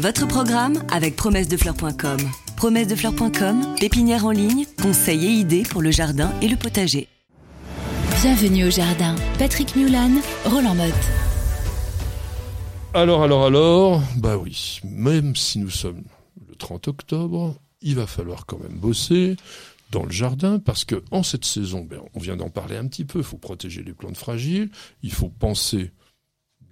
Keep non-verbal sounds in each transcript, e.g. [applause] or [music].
Votre programme avec promessedefleurs.com. Promessedefleurs.com, pépinière en ligne, conseils et idées pour le jardin et le potager. Bienvenue au jardin. Patrick Mulan, Roland Motte. Alors, alors, alors, bah oui, même si nous sommes le 30 octobre, il va falloir quand même bosser dans le jardin parce que en cette saison, ben, on vient d'en parler un petit peu, il faut protéger les plantes fragiles, il faut penser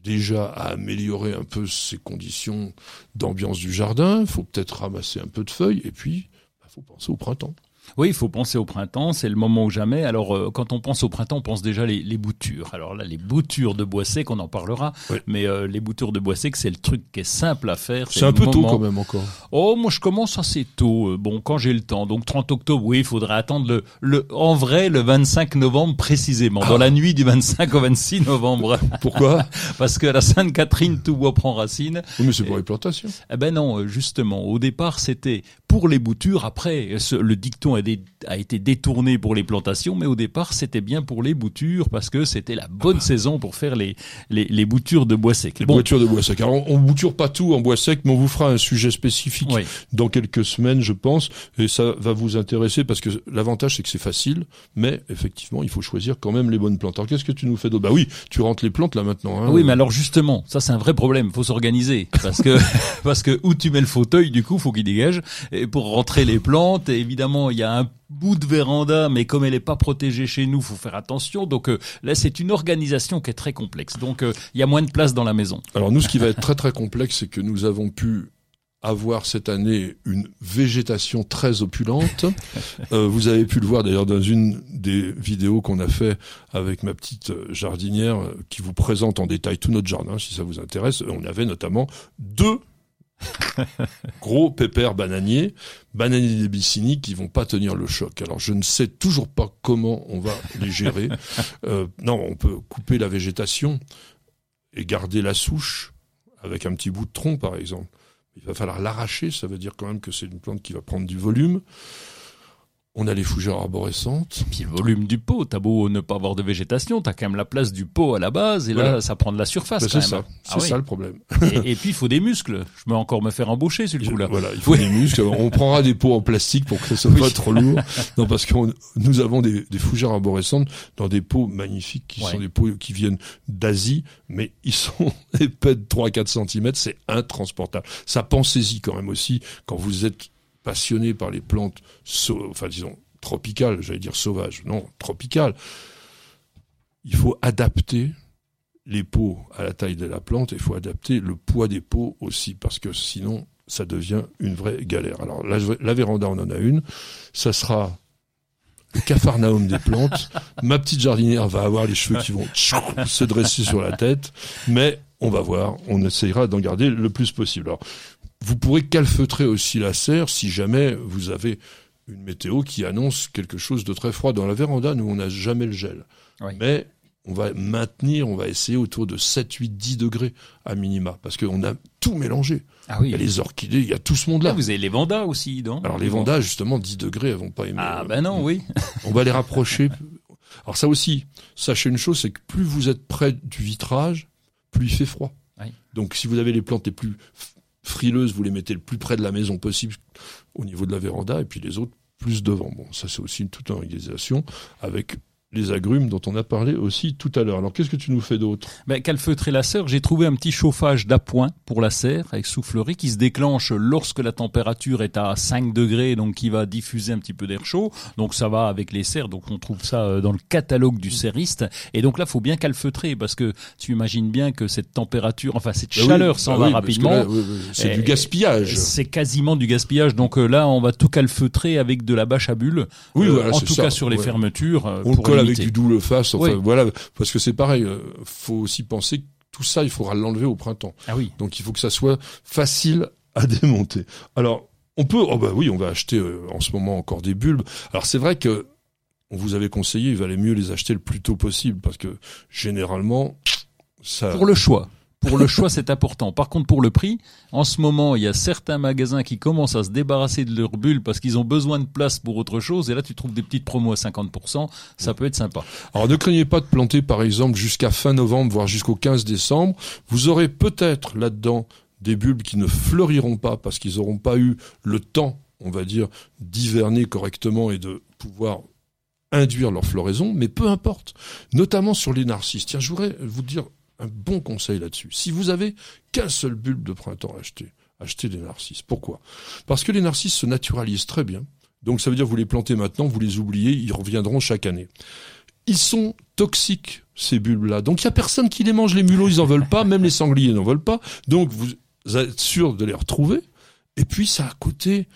déjà à améliorer un peu ces conditions d'ambiance du jardin, il faut peut-être ramasser un peu de feuilles et puis il bah, faut penser au printemps. Oui, il faut penser au printemps, c'est le moment ou jamais. Alors, euh, quand on pense au printemps, on pense déjà les, les, boutures. Alors là, les boutures de bois sec, on en parlera. Mais euh, les boutures de bois sec, c'est le truc qui est simple à faire. C'est un peu tôt quand même encore. Oh, moi je commence assez tôt. Euh, bon, quand j'ai le temps. Donc 30 octobre, oui, il faudrait attendre le, le, en vrai, le 25 novembre précisément. Dans la nuit du 25 au 26 novembre. [laughs] Pourquoi [laughs] Parce que la Sainte-Catherine, tout bois prend racine. Oui, mais c'est pour les plantations. Eh ben non, justement. Au départ, c'était pour les boutures. Après, le dicton a, été détourné pour les plantations, mais au départ, c'était bien pour les boutures parce que c'était la bonne saison pour faire les, les, boutures de bois sec. Les boutures de bois sec. Alors, on, ne bouture pas tout en bois sec, mais on vous fera un sujet spécifique dans quelques semaines, je pense, et ça va vous intéresser parce que l'avantage, c'est que c'est facile, mais effectivement, il faut choisir quand même les bonnes plantes. Alors, qu'est-ce que tu nous fais d'autre? Bah oui, tu rentres les plantes là maintenant. Hein. Oui, mais alors justement, ça c'est un vrai problème. Faut s'organiser parce que [laughs] parce que où tu mets le fauteuil, du coup, faut qu'il dégage. Et pour rentrer les plantes, évidemment, il y a un bout de véranda, mais comme elle n'est pas protégée chez nous, faut faire attention. Donc euh, là, c'est une organisation qui est très complexe. Donc euh, il y a moins de place dans la maison. Alors nous, ce qui va être très très complexe, c'est que nous avons pu avoir cette année une végétation très opulente. [laughs] Euh, vous avez pu le voir d'ailleurs dans une des vidéos qu'on a fait avec ma petite jardinière qui vous présente en détail tout notre jardin, si ça vous intéresse. On avait notamment deux [laughs] Gros pépères bananiers, bananiers des Bicini qui vont pas tenir le choc. Alors je ne sais toujours pas comment on va les gérer. [laughs] Euh, non, on peut couper la végétation et garder la souche avec un petit bout de tronc par exemple. Il va falloir l'arracher, ça veut dire quand même que c'est une plante qui va prendre du volume. On a les fougères arborescentes. Puis le volume du pot, t'as beau ne pas avoir de végétation, t'as quand même la place du pot à la base, et là, ça prend de la surface. Ben, c'est ça, ah c'est ça le problème. Et, puis il faut des muscles. Je vais encore me faire embaucher sur le coup-là. Voilà, il [laughs] faut des muscles. On prendra des pots en plastique pour que ça soit pas trop lourd. Non, parce que nous avons des, des, fougères arborescentes dans des pots magnifiques qui sont des pots qui viennent d'Asie, mais ils sont [laughs] épais de 3-4 cm, c'est intransportable. Ça pensez-y quand même aussi quand vous êtes passionné par les plantes, enfin disons tropicales, j'allais dire sauvages, non, tropicales, il faut adapter les pots à la taille de la plante et il faut adapter le poids des pots aussi parce que sinon ça devient une vraie galère. Alors la, la véranda on en a une, ça sera le cafarnaum des plantes. [laughs] Ma petite jardinière va avoir les cheveux qui vont [laughs] se dresser sur la tête, mais on va voir, on essayera d'en garder le plus possible. Alors, vous pourrez calfeutrer aussi la serre si jamais vous avez une météo qui annonce quelque chose de très froid. Dans la véranda, nous, on n'a jamais le gel. Mais on va maintenir, on va essayer autour de 7, 8, 10 degrés à minima, parce qu'on a tout mélangé. Ah oui. Il y a les orchidées, il y a tout ce monde-là. Ah, vous avez les vandas aussi, non Alors les vandas, justement, 10 degrés, elles vont pas aimer. Ah ben non, oui. [laughs] on va les rapprocher. Alors ça aussi, sachez une chose, c'est que plus vous êtes près du vitrage, plus il fait froid. Donc si vous avez les plantes les plus frileuses, vous les mettez le plus près de la maison possible au niveau de la véranda, et puis les autres plus devant. Bon, ça c'est aussi une toute organisation avec les agrumes dont on a parlé aussi tout à l'heure. Alors qu'est-ce que tu nous fais d'autre? Ben, Calfeutrer la serre, j'ai trouvé un petit chauffage d'appoint pour la serre avec soufflerie qui se déclenche lorsque la température est à 5 degrés, donc qui va diffuser un petit peu d'air chaud. Donc ça va avec les serres, donc on trouve ça euh, dans le catalogue du serriste. Et donc là, faut bien calfeutrer parce que tu imagines bien que cette température, enfin cette ah chaleur s'en bah va rapidement. c'est du gaspillage. C'est quasiment du gaspillage. Donc euh, là, on va tout calfeutrer avec de la bâche à bulles. Oui, euh, en tout cas sur les fermetures. On pour colle avec du double face. Enfin, voilà, parce que c'est pareil. Euh, faut aussi penser que tout ça, il faudra l'enlever au printemps. Ah oui. Donc il faut que ça soit facile à démonter. Alors on peut, oh bah oui, on va acheter euh, en ce moment encore des bulbes. Alors c'est vrai que on vous avait conseillé, il valait mieux les acheter le plus tôt possible parce que généralement ça. Pour le choix pour le choix, c'est important. Par contre, pour le prix, en ce moment, il y a certains magasins qui commencent à se débarrasser de leurs bulles parce qu'ils ont besoin de place pour autre chose. Et là, tu trouves des petites promos à 50%. Ça peut être sympa. Alors, ne craignez pas de planter, par exemple, jusqu'à fin novembre, voire jusqu'au 15 décembre. Vous aurez peut-être là-dedans des bulbes qui ne fleuriront pas parce qu'ils n'auront pas eu le temps, on va dire, d'hiverner correctement et de pouvoir induire leur floraison, mais peu importe, notamment sur les narcisses. Tiens, je voudrais vous dire un bon conseil là-dessus. Si vous avez qu'un seul bulbe de printemps à acheter, achetez des narcisses. Pourquoi? Parce que les narcisses se naturalisent très bien. Donc ça veut dire que vous les plantez maintenant, vous les oubliez, ils reviendront chaque année. Ils sont toxiques, ces bulbes-là. Donc il y a personne qui les mange. Les mulots, ils en veulent pas, même les sangliers n'en veulent pas. Donc vous êtes sûr de les retrouver. Et puis ça a coûté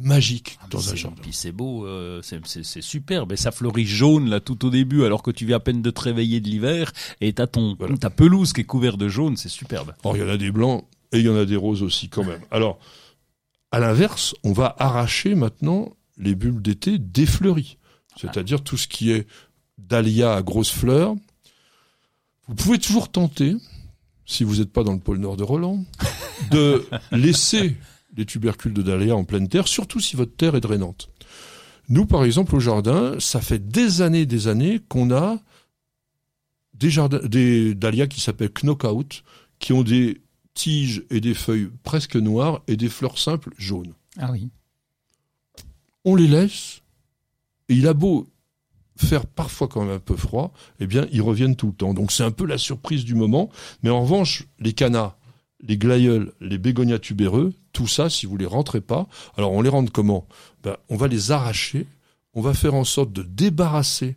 magique ah, dans un jardin. Puis c'est beau, euh, c'est superbe. Et ça fleurit jaune là tout au début, alors que tu viens à peine de te réveiller de l'hiver et t'as ton ta pelouse qui est couverte de jaune, c'est superbe. Alors il y en a des blancs et il y en a des roses aussi quand même. Alors à l'inverse, on va arracher maintenant les bulbes d'été défleuries, c'est-à-dire tout ce qui est dahlia à grosses fleurs. Vous pouvez toujours tenter, si vous n'êtes pas dans le pôle nord de Roland, de [laughs] laisser les tubercules de dahlia en pleine terre, surtout si votre terre est drainante. Nous, par exemple, au jardin, ça fait des années, des années qu'on a des, jardins, des dahlias qui s'appellent knockout, qui ont des tiges et des feuilles presque noires et des fleurs simples jaunes. Ah oui. On les laisse, et il a beau faire parfois quand même un peu froid, eh bien, ils reviennent tout le temps. Donc c'est un peu la surprise du moment. Mais en revanche, les canards, les glaïeuls, les bégonias tubéreux, tout ça, si vous les rentrez pas, alors on les rentre comment? Ben, On va les arracher, on va faire en sorte de débarrasser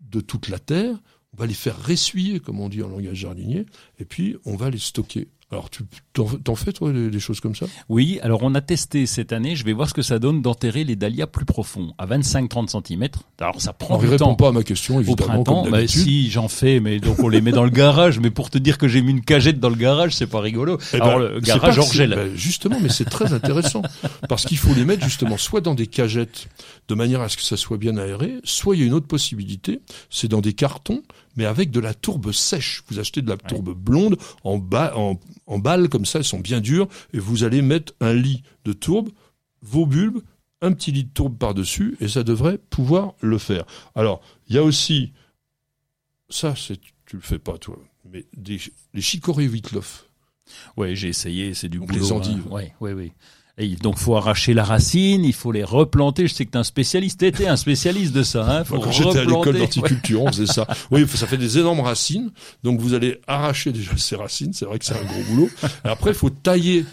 de toute la terre, on va les faire ressuyer, comme on dit en langage jardinier, et puis on va les stocker. Alors, tu t'en fais, toi, des, choses comme ça? Oui, alors on a testé cette année, je vais voir ce que ça donne d'enterrer les dahlias plus profonds, à 25-30 cm. Alors, ça prend du temps. pas à ma question, évidemment. Au printemps, bah, si, j'en fais, mais donc on les met dans le garage. Mais pour te dire que j'ai mis une cagette dans le garage, c'est pas rigolo. Eh alors, ben, le garage Orgel. Ben, justement, mais c'est très intéressant. [laughs] parce qu'il faut les mettre, justement, soit dans des cagettes, de manière à ce que ça soit bien aéré, soit il y a une autre possibilité, c'est dans des cartons, mais avec de la tourbe sèche. Vous achetez de la tourbe blonde en, bas, en, en balles comme ça, elles sont bien dures, et vous allez mettre un lit de tourbe, vos bulbes, un petit lit de tourbe par-dessus, et ça devrait pouvoir le faire. Alors, il y a aussi, ça, c'est, tu le fais pas toi, mais des, les chicorées Wittloff. Ouais, j'ai essayé, c'est du boulot. Les endives. Ouais, ouais, ouais. Et donc faut arracher la racine, il faut les replanter. Je sais que tu es un spécialiste, t'étais un spécialiste de ça. Hein faut Quand j'étais à l'école d'horticulture, on faisait ça. Oui, ça fait des énormes racines. Donc vous allez arracher déjà [laughs] ces racines. C'est vrai que c'est un gros boulot. Et après, il faut tailler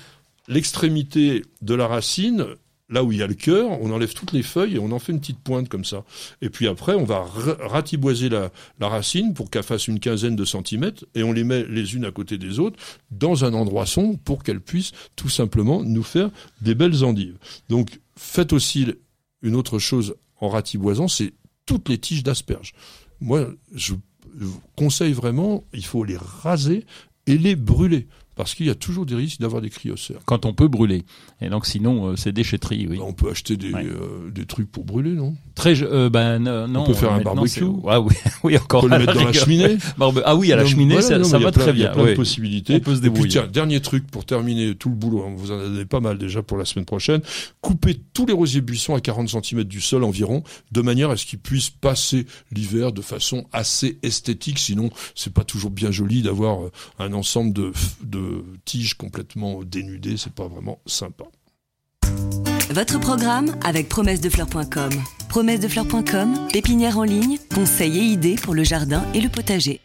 l'extrémité de la racine là où il y a le cœur, on enlève toutes les feuilles et on en fait une petite pointe comme ça. Et puis après, on va ratiboiser la, racine pour qu'elle fasse une quinzaine de centimètres et on les met les unes à côté des autres dans un endroit sombre pour qu'elles puissent tout simplement nous faire des belles endives. Donc faites aussi une autre chose en ratiboisant, c'est toutes les tiges d'asperges. Moi, je conseille vraiment, il faut les raser et les brûler parce qu'il y a toujours des risques d'avoir des cryocères. Quand on peut brûler. Et donc sinon, euh, c'est déchetterie, oui. On peut acheter des, euh, des trucs pour brûler, non? Très, euh, ben non. On peut faire un barbecue. Ah oui, [laughs] oui encore. On peut le mettre dans la cheminée. [laughs] ah oui, à la cheminée, ça, va très bien. Il y a plein de possibilités. On peut se débrouiller. Et puis, tiens, dernier truc pour terminer tout le boulot. Hein, vous en avez pas mal déjà pour la semaine prochaine. Coupez tous les rosiers buissons à 40 cm du sol environ, de manière à ce qu'ils puissent passer l'hiver de façon assez esthétique. Sinon, c'est pas toujours bien joli d'avoir un ensemble de, de tiges complètement dénudées. C'est pas vraiment sympa. Votre programme avec promessedefleurs.com. Promessedefleurs.com, pépinière en ligne, conseils et idées pour le jardin et le potager.